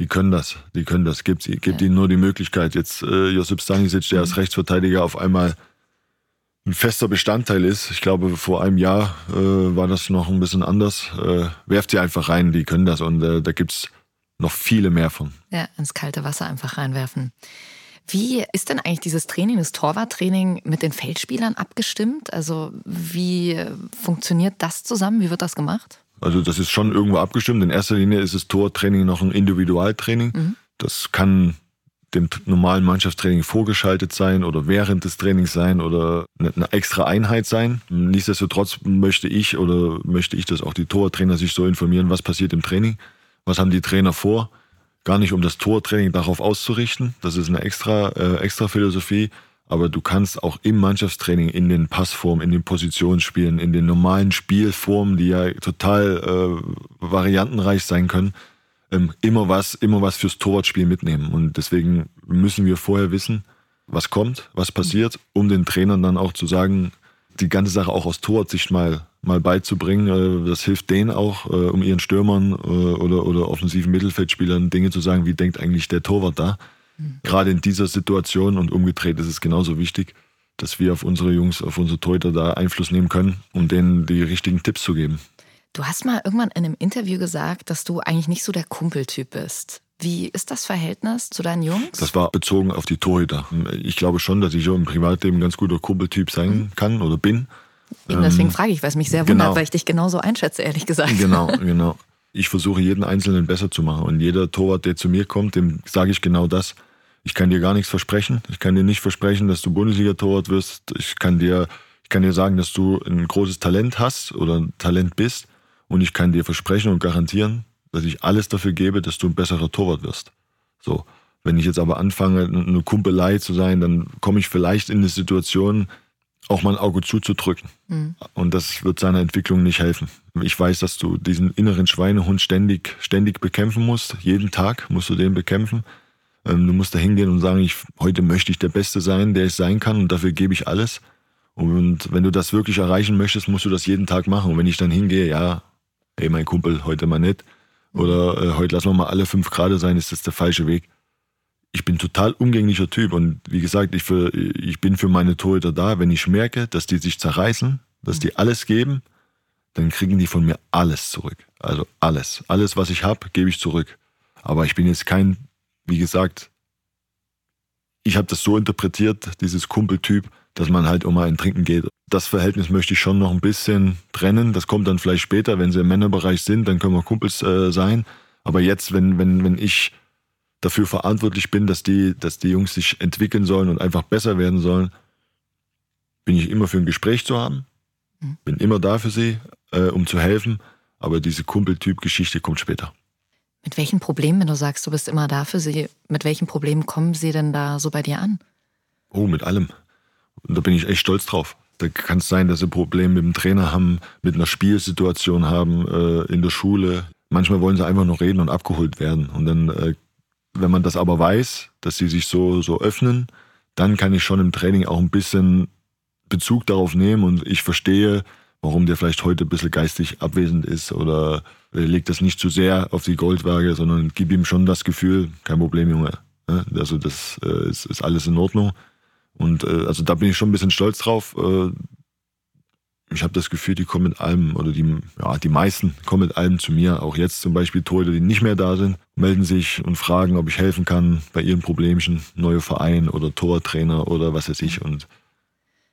Die können das, die können das. Gebt, gebt ja. ihnen nur die Möglichkeit. Jetzt äh, Josip Stanisic, der als Rechtsverteidiger auf einmal ein fester Bestandteil ist. Ich glaube, vor einem Jahr äh, war das noch ein bisschen anders. Äh, werft sie einfach rein, die können das und äh, da gibt's noch viele mehr von. Ja, ins kalte Wasser einfach reinwerfen. Wie ist denn eigentlich dieses Training, das Torwarttraining mit den Feldspielern abgestimmt? Also wie funktioniert das zusammen? Wie wird das gemacht? Also das ist schon irgendwo abgestimmt. In erster Linie ist das Tortraining noch ein Individualtraining. Mhm. Das kann dem normalen Mannschaftstraining vorgeschaltet sein oder während des Trainings sein oder eine, eine extra Einheit sein. Nichtsdestotrotz möchte ich oder möchte ich, dass auch die Tortrainer sich so informieren, was passiert im Training, was haben die Trainer vor. Gar nicht, um das Tortraining darauf auszurichten. Das ist eine extra, äh, extra Philosophie. Aber du kannst auch im Mannschaftstraining in den Passformen, in den Positionsspielen, in den normalen Spielformen, die ja total äh, variantenreich sein können, ähm, immer was, immer was fürs Torwartspiel mitnehmen. Und deswegen müssen wir vorher wissen, was kommt, was passiert, um den Trainern dann auch zu sagen, die ganze Sache auch aus Torwartsicht mal, mal beizubringen. Äh, Das hilft denen auch, äh, um ihren Stürmern äh, oder, oder offensiven Mittelfeldspielern Dinge zu sagen, wie denkt eigentlich der Torwart da. Gerade in dieser Situation und umgedreht ist es genauso wichtig, dass wir auf unsere Jungs, auf unsere Torhüter da Einfluss nehmen können, um denen die richtigen Tipps zu geben. Du hast mal irgendwann in einem Interview gesagt, dass du eigentlich nicht so der Kumpeltyp bist. Wie ist das Verhältnis zu deinen Jungs? Das war bezogen auf die Torhüter. Ich glaube schon, dass ich so im Privatleben ein ganz guter Kumpeltyp sein kann oder bin. Eben deswegen frage ich, weil es mich sehr genau. wundert, weil ich dich genauso einschätze, ehrlich gesagt. Genau, genau. Ich versuche jeden Einzelnen besser zu machen. Und jeder Torwart, der zu mir kommt, dem sage ich genau das. Ich kann dir gar nichts versprechen. Ich kann dir nicht versprechen, dass du Bundesliga-Torwart wirst. Ich kann dir, ich kann dir sagen, dass du ein großes Talent hast oder ein Talent bist. Und ich kann dir versprechen und garantieren, dass ich alles dafür gebe, dass du ein besserer Torwart wirst. So. Wenn ich jetzt aber anfange, eine Kumpelei zu sein, dann komme ich vielleicht in eine Situation, auch mal ein Auge zuzudrücken. Und das wird seiner Entwicklung nicht helfen. Ich weiß, dass du diesen inneren Schweinehund ständig, ständig bekämpfen musst. Jeden Tag musst du den bekämpfen. Ähm, Du musst da hingehen und sagen, ich, heute möchte ich der Beste sein, der ich sein kann und dafür gebe ich alles. Und wenn du das wirklich erreichen möchtest, musst du das jeden Tag machen. Und wenn ich dann hingehe, ja, hey, mein Kumpel, heute mal nicht. Oder äh, heute lassen wir mal alle fünf Grad sein, ist das der falsche Weg. Ich bin total umgänglicher Typ und wie gesagt, ich, für, ich bin für meine Torhüter da. Wenn ich merke, dass die sich zerreißen, dass die alles geben, dann kriegen die von mir alles zurück. Also alles. Alles, was ich habe, gebe ich zurück. Aber ich bin jetzt kein, wie gesagt, ich habe das so interpretiert, dieses Kumpeltyp, dass man halt um ein Trinken geht. Das Verhältnis möchte ich schon noch ein bisschen trennen. Das kommt dann vielleicht später, wenn sie im Männerbereich sind, dann können wir Kumpels äh, sein. Aber jetzt, wenn, wenn, wenn ich dafür verantwortlich bin, dass die, dass die Jungs sich entwickeln sollen und einfach besser werden sollen, bin ich immer für ein Gespräch zu haben. Bin immer da für sie, äh, um zu helfen. Aber diese Kumpeltyp-Geschichte kommt später. Mit welchen Problemen, wenn du sagst, du bist immer da für sie, mit welchen Problemen kommen sie denn da so bei dir an? Oh, mit allem. Und da bin ich echt stolz drauf. Da kann es sein, dass sie Probleme mit dem Trainer haben, mit einer Spielsituation haben, äh, in der Schule. Manchmal wollen sie einfach nur reden und abgeholt werden. Und dann, äh, wenn man das aber weiß, dass sie sich so, so öffnen, dann kann ich schon im Training auch ein bisschen Bezug darauf nehmen und ich verstehe, warum der vielleicht heute ein bisschen geistig abwesend ist oder äh, legt das nicht zu sehr auf die Goldwaage, sondern gib ihm schon das Gefühl, kein Problem, Junge. Ja, Also das äh, ist, ist alles in Ordnung. Und äh, also da bin ich schon ein bisschen stolz drauf. Ich habe das Gefühl, die kommen mit allem, oder die, ja, die meisten kommen mit allem zu mir. Auch jetzt zum Beispiel Torhüter, die nicht mehr da sind, melden sich und fragen, ob ich helfen kann bei ihren Problemchen. Neue Verein oder Tortrainer oder was weiß ich. Und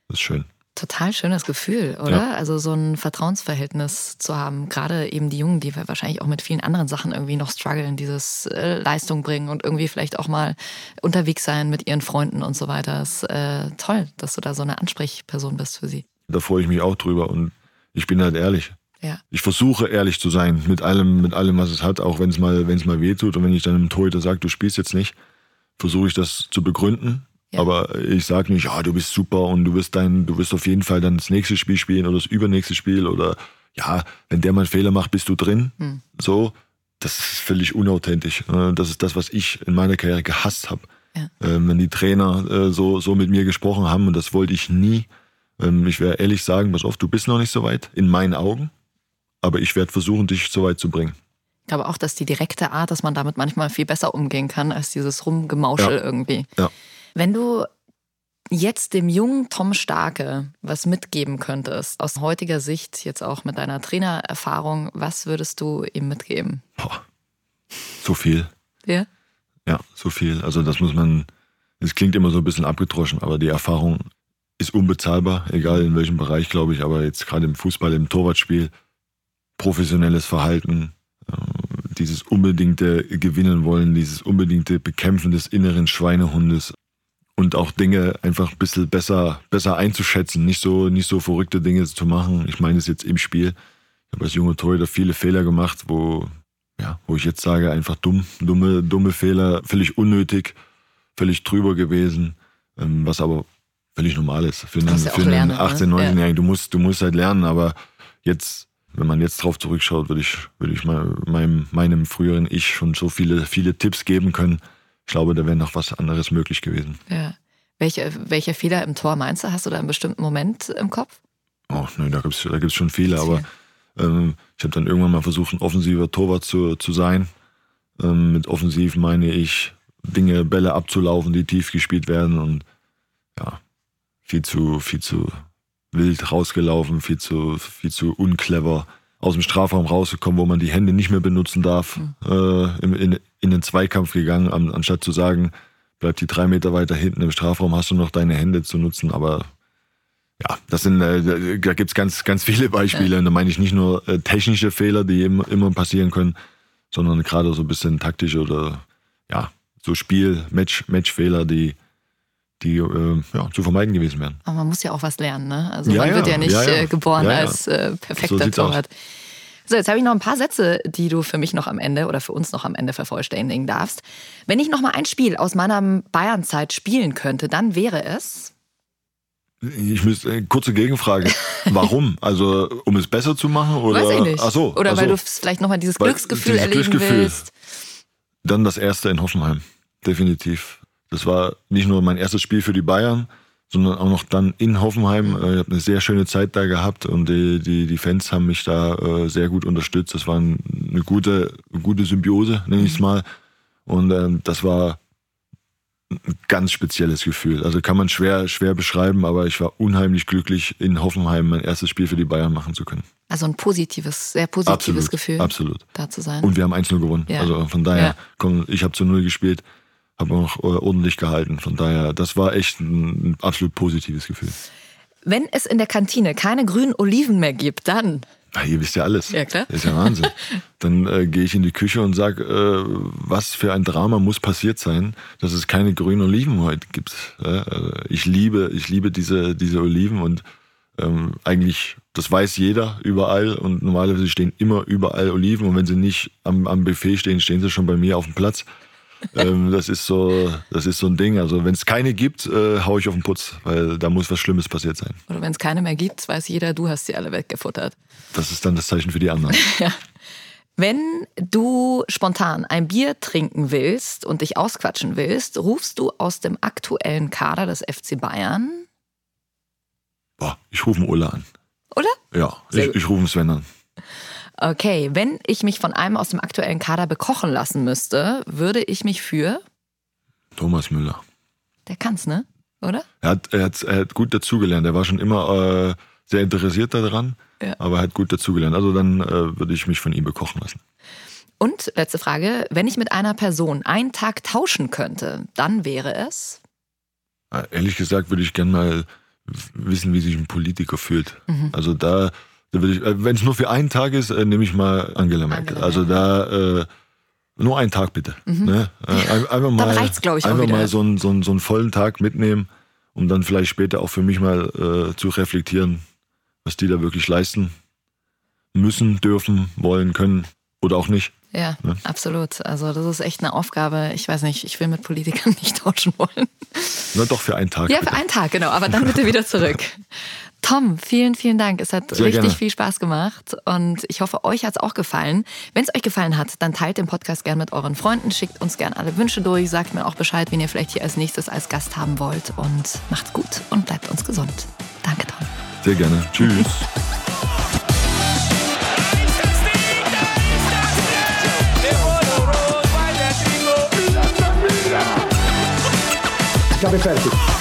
das ist schön. Total schönes Gefühl, oder? Ja. Also so ein Vertrauensverhältnis zu haben. Gerade eben die Jungen, die wahrscheinlich auch mit vielen anderen Sachen irgendwie noch strugglen, dieses äh, Leistung bringen und irgendwie vielleicht auch mal unterwegs sein mit ihren Freunden und so weiter. ist äh, toll, dass du da so eine Ansprechperson bist für sie. Da freue ich mich auch drüber und ich bin halt ehrlich. Ja. Ich versuche ehrlich zu sein mit allem, mit allem, was es hat, auch wenn es mal, wenn es mal weh tut und wenn ich dann einem Torhüter sage, du spielst jetzt nicht, versuche ich das zu begründen. Ja. Aber ich sage nicht, ja, du bist super und du wirst dein, du wirst auf jeden Fall dann das nächste Spiel spielen oder das übernächste Spiel oder ja, wenn der mal einen Fehler macht, bist du drin. Hm. So, das ist völlig unauthentisch. Äh, Das ist das, was ich in meiner Karriere gehasst habe. Ja. Ähm, wenn die Trainer äh, so, so mit mir gesprochen haben und das wollte ich nie. Ähm, ich werde ehrlich sagen, pass auf, du bist noch nicht so weit, in meinen Augen, aber ich werde versuchen, dich so weit zu bringen. Ich glaube auch, dass die direkte Art, dass man damit manchmal viel besser umgehen kann, als dieses Rumgemauschel Ja. irgendwie. Ja. Wenn du jetzt dem jungen Tom Starke was mitgeben könntest, aus heutiger Sicht, jetzt auch mit deiner Trainererfahrung, was würdest du ihm mitgeben? Boah, so viel. Ja? Ja, so viel. Also das muss man, es klingt immer so ein bisschen abgedroschen, aber die Erfahrung ist unbezahlbar, egal in welchem Bereich, glaube ich, aber jetzt gerade im Fußball, im Torwartspiel, professionelles Verhalten, äh, dieses unbedingte Gewinnen wollen, dieses unbedingte Bekämpfen des inneren Schweinehundes und auch Dinge einfach ein bisschen besser, besser einzuschätzen, nicht so, nicht so verrückte Dinge zu machen. Ich meine es jetzt im Spiel. Ich habe als junge Torhüter viele Fehler gemacht, wo, ja, wo ich jetzt sage, einfach dumm, dumme, dumme Fehler, völlig unnötig, völlig drüber gewesen, ähm, was aber völlig normal ist für einen, für einen lernen, ne? 18-, Ja. 19-Jährigen. Du musst, du musst halt lernen, aber jetzt, wenn man jetzt drauf zurückschaut, würde ich, würde ich mal meinem, meinem früheren Ich schon so viele, viele Tipps geben können. Ich glaube, da wäre noch was anderes möglich gewesen. Ja. Welche, welche Fehler im Tor meinst du? Hast du da einen bestimmten Moment im Kopf? Oh, nee, da gibt's da gibt's schon viele, aber ähm, ich habe dann irgendwann mal versucht, ein offensiver Torwart zu, zu sein. Ähm, mit offensiv meine ich, Dinge, Bälle abzulaufen, die tief gespielt werden und ja, viel zu, viel zu wild rausgelaufen, viel zu, viel zu unclever aus dem Strafraum rausgekommen, wo man die Hände nicht mehr benutzen darf, äh, in, in, in den Zweikampf gegangen, an, anstatt zu sagen, bleib die drei Meter weiter hinten im Strafraum, hast du noch deine Hände zu nutzen, aber ja, das sind, äh, da gibt's ganz, ganz viele Beispiele. Und da meine ich nicht nur äh, technische Fehler, die immer, immer passieren können, sondern gerade so ein bisschen taktische oder ja, so Spiel, Match, Matchfehler, die, die äh, ja, zu vermeiden gewesen wären. Aber man muss ja auch was lernen, ne? Also Ja, man ja, wird ja nicht äh, geboren als äh, So perfekter sieht's Torwart. So, jetzt habe ich noch ein paar Sätze, die du für mich noch am Ende oder für uns noch am Ende vervollständigen darfst. Wenn ich noch mal ein Spiel aus meiner Bayernzeit spielen könnte, dann wäre es Ich müsste, äh, kurze Gegenfrage. <laughs> Warum? Also, um es besser zu machen? Oder? Weiß ich nicht. Ach so, Oder ach weil so. du vielleicht noch mal dieses Weil Glücksgefühl dieses erleben Glücksgefühl. willst. Dann das erste in Hoffenheim. Definitiv. Das war nicht nur mein erstes Spiel für die Bayern, sondern auch noch dann in Hoffenheim. Äh, Ich habe eine sehr schöne Zeit da gehabt und die, die, die Fans haben mich da äh, sehr gut unterstützt. Das war ein- eine gute, gute Symbiose, nenne ich es mal. Und ähm, das war ein ganz spezielles Gefühl. Also kann man schwer, schwer beschreiben, aber ich war unheimlich glücklich, in Hoffenheim mein erstes Spiel für die Bayern machen zu können. Also ein positives, sehr positives Absolut, Gefühl, absolut. da zu sein. Und wir haben 1-0 gewonnen. Ja. Also von daher, Ja. komm, ich habe zu Null gespielt, habe auch äh, ordentlich gehalten. Von daher, das war echt ein, ein absolut positives Gefühl. Wenn es in der Kantine keine grünen Oliven mehr gibt, dann Na, ihr wisst ja alles. Ja, klar. Das ist ja Wahnsinn. <laughs> Dann äh, gehe ich in die Küche und sage, äh, was für ein Drama muss passiert sein, dass es keine grünen Oliven heute gibt. Ja, also ich liebe, ich liebe diese, diese Oliven und ähm, eigentlich, das weiß jeder überall und normalerweise stehen immer überall Oliven und wenn sie nicht am, am Buffet stehen, stehen sie schon bei mir auf dem Platz. Ähm, das ist so, das ist so ein Ding. Also wenn es keine gibt, äh, hau ich auf den Putz, weil da muss was Schlimmes passiert sein. oder wenn es keine mehr gibt, weiß jeder, du hast sie alle weggefuttert. Das ist dann das Zeichen für die anderen. <laughs> Wenn du spontan ein Bier trinken willst und dich ausquatschen willst, rufst du aus dem aktuellen Kader des FC Bayern, Boah, ich rufe den Ulla an. oder? Ja, Sehr ich, ich rufe Sven an. Okay, wenn ich mich von einem aus dem aktuellen Kader bekochen lassen müsste, würde ich mich für, Thomas Müller. der kann's, ne? Oder? Er hat, er hat, er hat gut dazugelernt. Er war schon immer äh, sehr interessiert daran, Ja. aber er hat gut dazugelernt. Also dann äh, würde ich mich von ihm bekochen lassen. Und letzte Frage, wenn ich mit einer Person einen Tag tauschen könnte, dann wäre es, Äh, ehrlich gesagt würde ich gern mal wissen, wie sich ein Politiker fühlt. Mhm. Also da, äh, wenn es nur für einen Tag ist, äh, nehme ich mal Angela Merkel. Angela also da äh, nur einen Tag bitte. Ne? Äh, ein- einfach mal, ich, einfach mal so einen, so, einen, so einen vollen Tag mitnehmen, um dann vielleicht später auch für mich mal äh, zu reflektieren, was die da wirklich leisten müssen, dürfen, wollen, können oder auch nicht. ja, Ja. absolut. Also das ist echt eine Aufgabe. Ich weiß nicht, ich will mit Politikern <laughs> nicht tauschen wollen. Na doch für einen Tag. Ja, bitte. für einen Tag, genau. Aber dann bitte wieder zurück. <laughs> Tom, vielen, vielen Dank. Es hat Sehr richtig gerne. viel Spaß gemacht und ich hoffe, euch hat es auch gefallen. Wenn es euch gefallen hat, dann teilt den Podcast gern mit euren Freunden, schickt uns gern alle Wünsche durch, sagt mir auch Bescheid, wen ihr vielleicht hier als nächstes als Gast haben wollt und macht's gut und bleibt uns gesund. Danke, Tom. Sehr gerne. Tschüss. <laughs> Ich habe fertig.